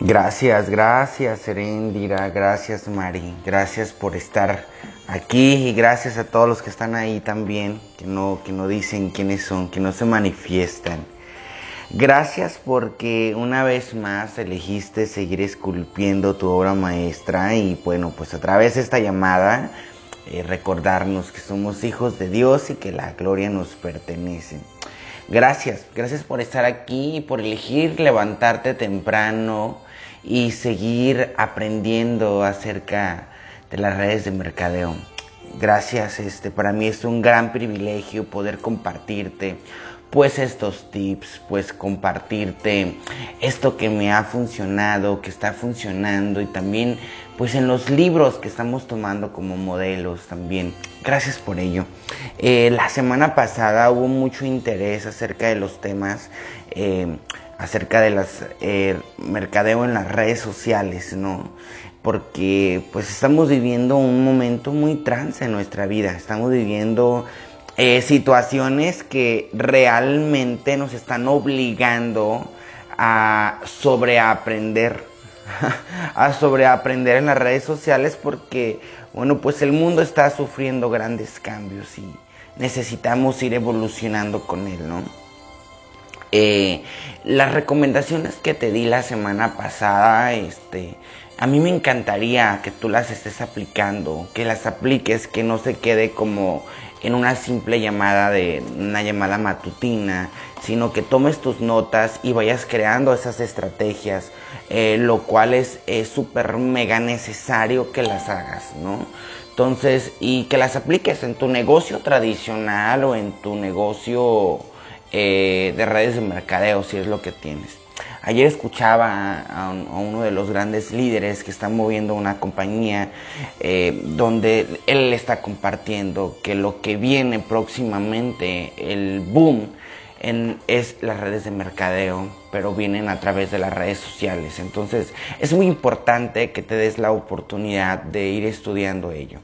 Gracias, gracias Serendira, gracias Mari, gracias por estar aquí y gracias a todos los que están ahí también, que no, que no dicen quiénes son, que no se manifiestan. Gracias porque una vez más elegiste seguir esculpiendo tu obra maestra y bueno, pues a través de esta llamada eh, recordarnos que somos hijos de Dios y que la gloria nos pertenece. Gracias, gracias por estar aquí y por elegir levantarte temprano, y seguir aprendiendo acerca de las redes de mercadeo. Gracias, este, para mí es un gran privilegio poder compartirte pues estos tips, pues compartirte esto que me ha funcionado, que está funcionando y también pues en los libros que estamos tomando como modelos también. Gracias por ello. Eh, la semana pasada hubo mucho interés acerca de los temas. Eh, acerca de las eh, mercadeo en las redes sociales, ¿no? Porque pues estamos viviendo un momento muy trans en nuestra vida, estamos viviendo eh, situaciones que realmente nos están obligando a sobreaprender, a sobreaprender en las redes sociales porque, bueno, pues el mundo está sufriendo grandes cambios y necesitamos ir evolucionando con él, ¿no? Eh, las recomendaciones que te di la semana pasada, este, a mí me encantaría que tú las estés aplicando, que las apliques, que no se quede como en una simple llamada de una llamada matutina, sino que tomes tus notas y vayas creando esas estrategias, eh, lo cual es súper mega necesario que las hagas, ¿no? Entonces, y que las apliques en tu negocio tradicional o en tu negocio eh, de redes de mercadeo, si es lo que tienes. Ayer escuchaba a, uno de los grandes líderes que está moviendo una compañía eh, donde él está compartiendo que lo que viene próximamente, el boom, en, es las redes de mercadeo, pero vienen a través de las redes sociales. Entonces es muy importante que te des la oportunidad de ir estudiando ello.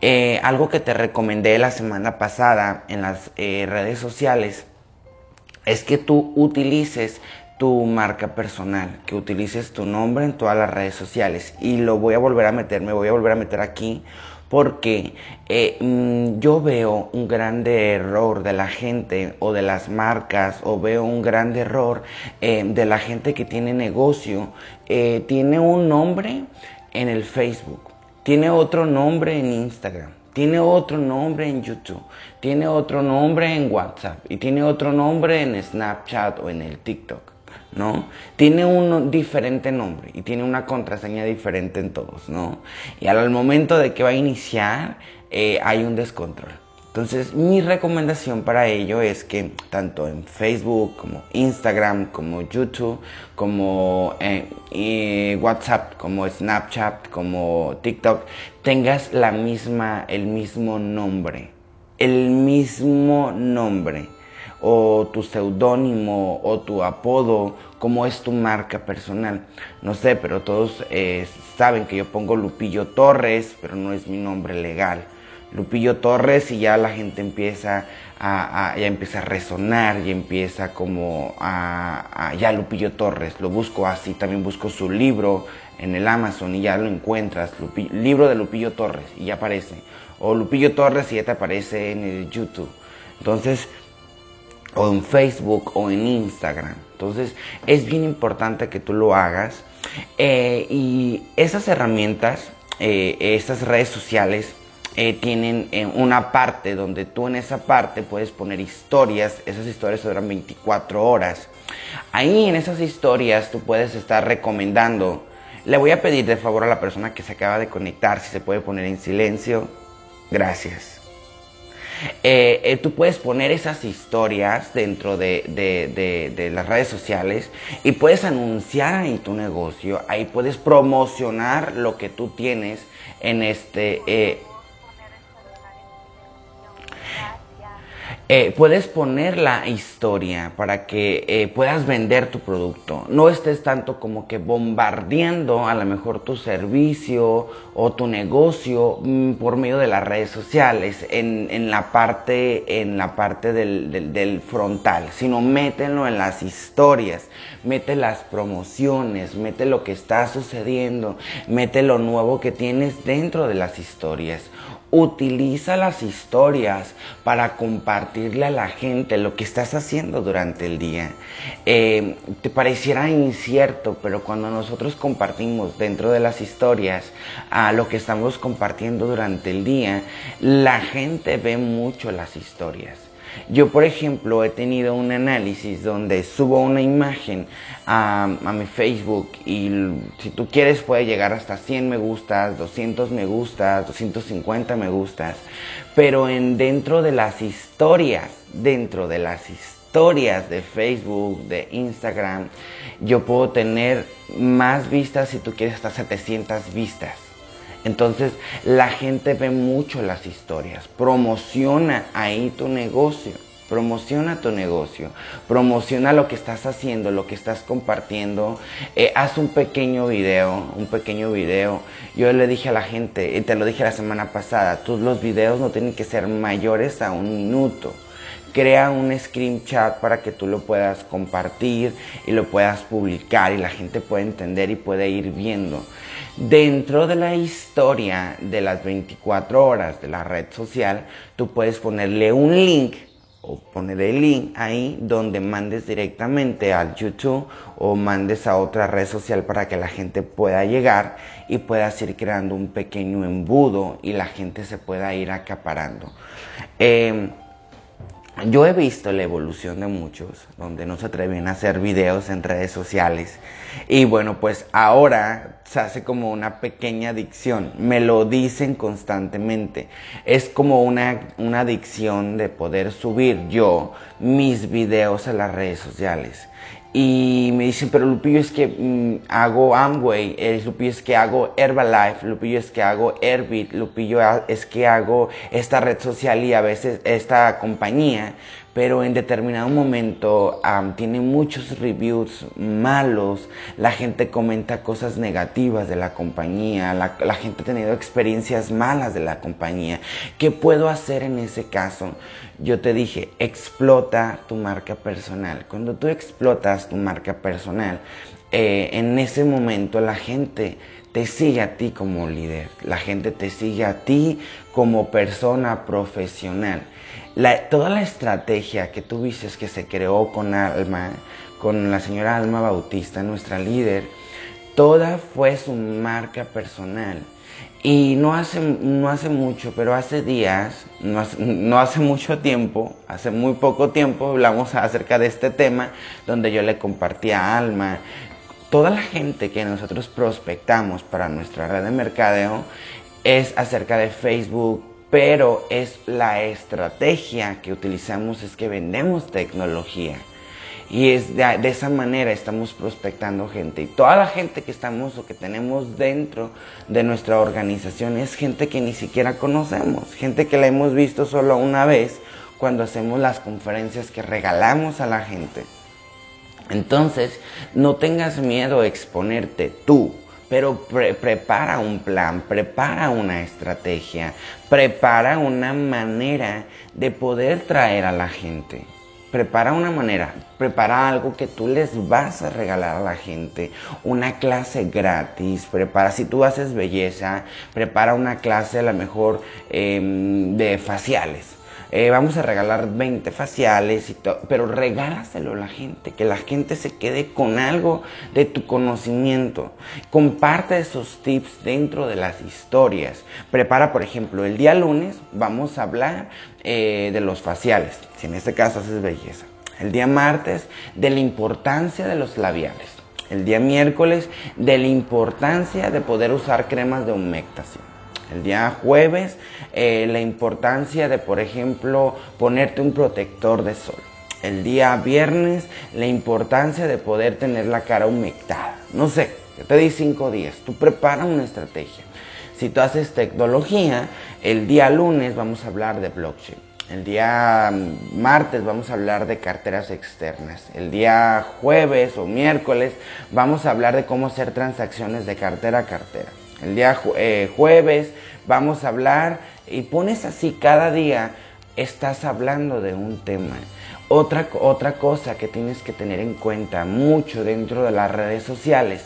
Eh, algo que te recomendé la semana pasada en las redes sociales es que tú utilices tu marca personal, que utilices tu nombre en todas las redes sociales. Y lo voy a volver a meter, me voy a volver a meter aquí porque eh, mm, yo veo un grande error de la gente o de las marcas o veo un grande error eh, de la gente que tiene negocio. Eh, tiene un nombre en el Facebook, tiene otro nombre en Instagram tiene otro nombre en YouTube, tiene otro nombre en WhatsApp y tiene otro nombre en Snapchat o en el TikTok, ¿no? Tiene un diferente nombre y tiene una contraseña diferente en todos, ¿no? Y al momento de que va a iniciar eh, hay un descontrol. Entonces mi recomendación para ello es que tanto en Facebook como Instagram, como YouTube, como eh, WhatsApp, como Snapchat, como TikTok, tengas la misma, el mismo nombre. El mismo nombre. O tu seudónimo o tu apodo, como es tu marca personal. No sé, pero todos eh, saben que yo pongo Lupillo Torres, pero no es mi nombre legal. Lupillo Torres y ya la gente empieza a, ya empieza a resonar y empieza como a, ya Lupillo Torres, lo busco así, también busco su libro en el Amazon y ya lo encuentras, libro de Lupillo Torres y ya aparece, o Lupillo Torres y ya te aparece en el YouTube, entonces, o en Facebook o en Instagram, entonces es bien importante que tú lo hagas. Eh, y esas herramientas, eh, esas redes sociales, eh, tienen eh, una parte donde tú en esa parte puedes poner historias, esas historias duran 24 horas. Ahí en esas historias tú puedes estar recomendando. Le voy a pedir de favor a la persona que se acaba de conectar si se puede poner en silencio. Gracias. Eh, tú puedes poner esas historias dentro de, de, las redes sociales y puedes anunciar en tu negocio, ahí puedes promocionar lo que tú tienes en este, puedes poner la historia para que eh, puedas vender tu producto. No estés tanto como que bombardeando a lo mejor tu servicio o tu negocio mm, por medio de las redes sociales en, la parte, en la parte del, del, frontal, sino mételo en las historias, mete las promociones, mete lo que está sucediendo, mete lo nuevo que tienes dentro de las historias. Utiliza las historias para compartirle a la gente lo que estás haciendo durante el día. Eh, te pareciera incierto, pero cuando nosotros compartimos dentro de las historias a lo que estamos compartiendo durante el día, la gente ve mucho las historias. Yo, por ejemplo, he tenido un análisis donde subo una imagen a, mi Facebook y si tú quieres puede llegar hasta 100 me gustas, 200 me gustas, 250 me gustas, pero en dentro de las historias, dentro de las historias de Facebook, de Instagram, yo puedo tener más vistas si tú quieres hasta 700 vistas. Entonces la gente ve mucho las historias, promociona ahí tu negocio, promociona tu negocio, promociona lo que estás haciendo, lo que estás compartiendo, eh, haz un pequeño video, un pequeño video. Yo le dije a la gente, te lo dije la semana pasada, tus los videos no tienen que ser mayores a un minuto crea un screen chat para que tú lo puedas compartir y lo puedas publicar y la gente pueda entender y puede ir viendo. Dentro de la historia de las 24 horas de la red social, tú puedes ponerle un link o poner el link ahí donde mandes directamente al YouTube o mandes a otra red social para que la gente pueda llegar y puedas ir creando un pequeño embudo y la gente se pueda ir acaparando. Eh, yo he visto la evolución de muchos, donde no se atreven a hacer videos en redes sociales. Y bueno, pues ahora se hace como una pequeña adicción. Me lo dicen constantemente. Es como una, una adicción de poder subir yo mis videos a las redes sociales. Y me dicen, pero Lupillo es que mm, hago Amway, Lupillo es que hago Herbalife, Lupillo es que hago Airbit, Lupillo es que hago esta red social y a veces esta compañía pero en determinado momento tiene muchos reviews malos, la gente comenta cosas negativas de la compañía, la, la, gente ha tenido experiencias malas de la compañía. ¿Qué puedo hacer en ese caso? Yo te dije, explota tu marca personal. Cuando tú explotas tu marca personal, eh, en ese momento la gente te sigue a ti como líder, la gente te sigue a ti como persona profesional toda la estrategia que tú viste que se creó con Alma, con la señora Alma Bautista, nuestra líder, toda fue su marca personal. Y no hace, no hace mucho, pero hace días, no hace, no hace, mucho tiempo, hace muy poco tiempo, hablamos acerca de este tema, donde yo le compartí a Alma. Toda la gente que nosotros prospectamos para nuestra red de mercadeo es acerca de Facebook, pero es la estrategia que utilizamos es que vendemos tecnología. Y es de, esa manera estamos prospectando gente. Y toda la gente que estamos o que tenemos dentro de nuestra organización es gente que ni siquiera conocemos, gente que la hemos visto solo una vez cuando hacemos las conferencias que regalamos a la gente. Entonces, no tengas miedo a exponerte tú, pero prepara un plan, prepara una estrategia, prepara una manera de poder traer a la gente. Prepara una manera, prepara algo que tú les vas a regalar a la gente, una clase gratis, prepara, si tú haces belleza, prepara una clase a lo mejor em, de faciales eh, vamos a regalar 20 faciales, y todo, pero regálaselo a la gente, que la gente se quede con algo de tu conocimiento. Comparte esos tips dentro de las historias. Prepara, por ejemplo, el día lunes vamos a hablar eh, de los faciales, si en este caso haces belleza. El día martes de la importancia de los labiales. El día miércoles de la importancia de poder usar cremas de humectación el día jueves, eh, la importancia de, por ejemplo, ponerte un protector de sol. El día viernes, la importancia de poder tener la cara humectada. No sé, yo te di cinco días. Tú prepara una estrategia. Si tú haces tecnología, el día lunes vamos a hablar de blockchain. El día martes vamos a hablar de carteras externas. El día jueves o miércoles vamos a hablar de cómo hacer transacciones de cartera a cartera. El día eh, jueves vamos a hablar y pones así cada día estás hablando de un tema. Otra, otra cosa que tienes que tener en cuenta mucho dentro de las redes sociales,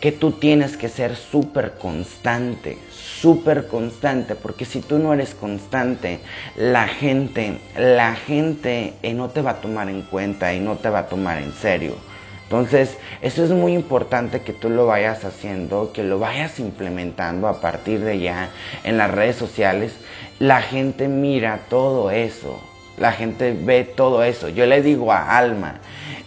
que tú tienes que ser súper constante, súper constante, porque si tú no eres constante, la gente, la gente eh, no te va a tomar en cuenta y no te va a tomar en serio. Entonces, eso es muy importante que tú lo vayas haciendo, que lo vayas implementando a partir de ya en las redes sociales. La gente mira todo eso, la gente ve todo eso. Yo le digo a Alma,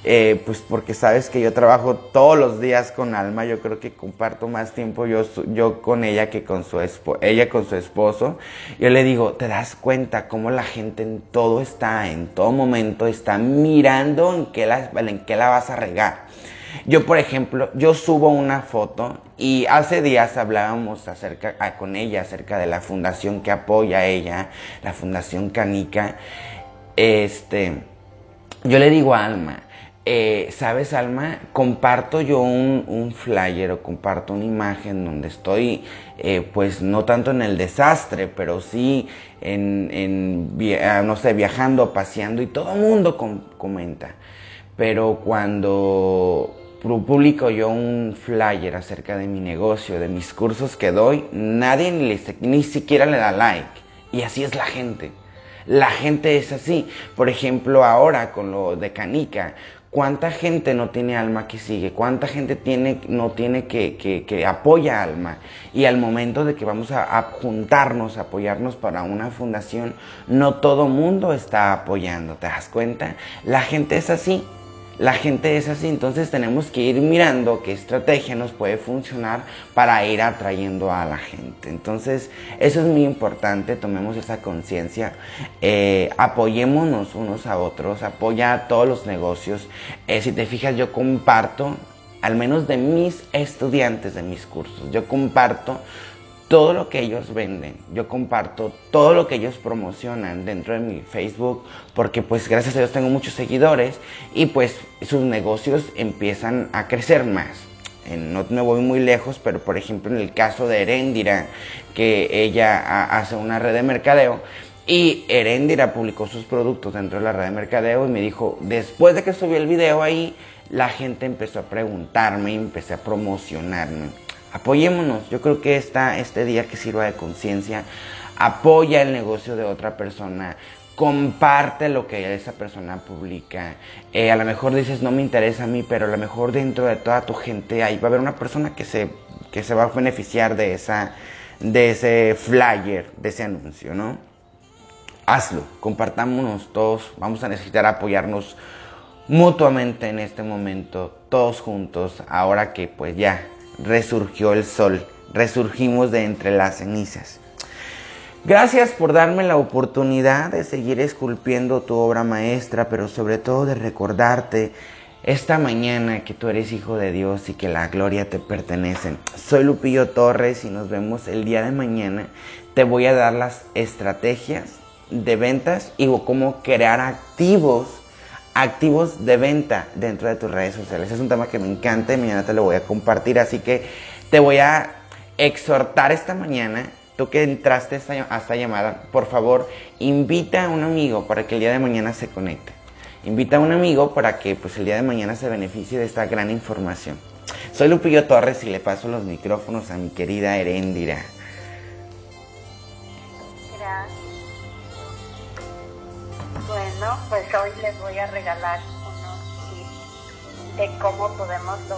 eh, pues porque sabes que yo trabajo todos los días con Alma, yo creo que comparto más tiempo yo, yo con ella que con su ella con su esposo. Yo le digo, ¿te das cuenta cómo la gente en todo está, en todo momento está mirando en qué la, en qué la vas a regar? Yo, por ejemplo, yo subo una foto y hace días hablábamos acerca, ah, con ella acerca de la fundación que apoya a ella, la Fundación Canica. Este, yo le digo a Alma, eh, ¿sabes, Alma? Comparto yo un, flyer o comparto una imagen donde estoy, eh, pues no tanto en el desastre, pero sí en, ah, no sé, viajando, paseando y todo el mundo comenta. Pero cuando publico yo un flyer acerca de mi negocio, de mis cursos que doy, nadie ni, ni siquiera le da like. Y así es la gente. La gente es así. Por ejemplo, ahora con lo de Canica, ¿cuánta gente no tiene alma que sigue? ¿Cuánta gente tiene, no tiene que, que, que apoya alma? Y al momento de que vamos a, juntarnos, apoyarnos para una fundación, no todo mundo está apoyando. ¿Te das cuenta? La gente es así. La gente es así, entonces tenemos que ir mirando qué estrategia nos puede funcionar para ir atrayendo a la gente. Entonces, eso es muy importante, tomemos esa conciencia, eh, apoyémonos unos a otros, apoya a todos los negocios. Eh, si te fijas, yo comparto, al menos de mis estudiantes de mis cursos, yo comparto todo lo que ellos venden. Yo comparto todo lo que ellos promocionan dentro de mi Facebook porque pues gracias a Dios tengo muchos seguidores y pues sus negocios empiezan a crecer más. No me voy muy lejos, pero por ejemplo en el caso de Erendira, que ella hace una red de mercadeo, y Erendira publicó sus productos dentro de la red de mercadeo y me dijo, después de que subí el video ahí, la gente empezó a preguntarme y empecé a promocionarme apoyémonos. Yo creo que esta, este día que sirva de conciencia, apoya el negocio de otra persona, comparte lo que esa persona publica. Eh, a lo mejor dices, no me interesa a mí, pero a lo mejor dentro de toda tu gente ahí va a haber una persona que se, que se va a beneficiar de, esa, de ese flyer, de ese anuncio, ¿no? Hazlo, compartámonos todos, vamos a necesitar apoyarnos mutuamente en este momento, todos juntos, ahora que pues ya resurgió el sol, resurgimos de entre las cenizas. Gracias por darme la oportunidad de seguir esculpiendo tu obra maestra, pero sobre todo de recordarte esta mañana que tú eres hijo de Dios y que la gloria te pertenece. Soy Lupillo Torres y nos vemos el día de mañana. Te voy a dar las estrategias de ventas y cómo crear activos activos de venta dentro de tus redes sociales. Es un tema que me encanta y mañana te lo voy a compartir, así que te voy a exhortar esta mañana, tú que entraste a esta llamada, por favor, invita a un amigo para que el día de mañana se conecte. Invita a un amigo para que pues el día de mañana se beneficie de esta gran información. Soy Lupillo Torres y le paso los micrófonos a mi querida Herendira. Pues hoy les voy a regalar unos tips de cómo podemos lograr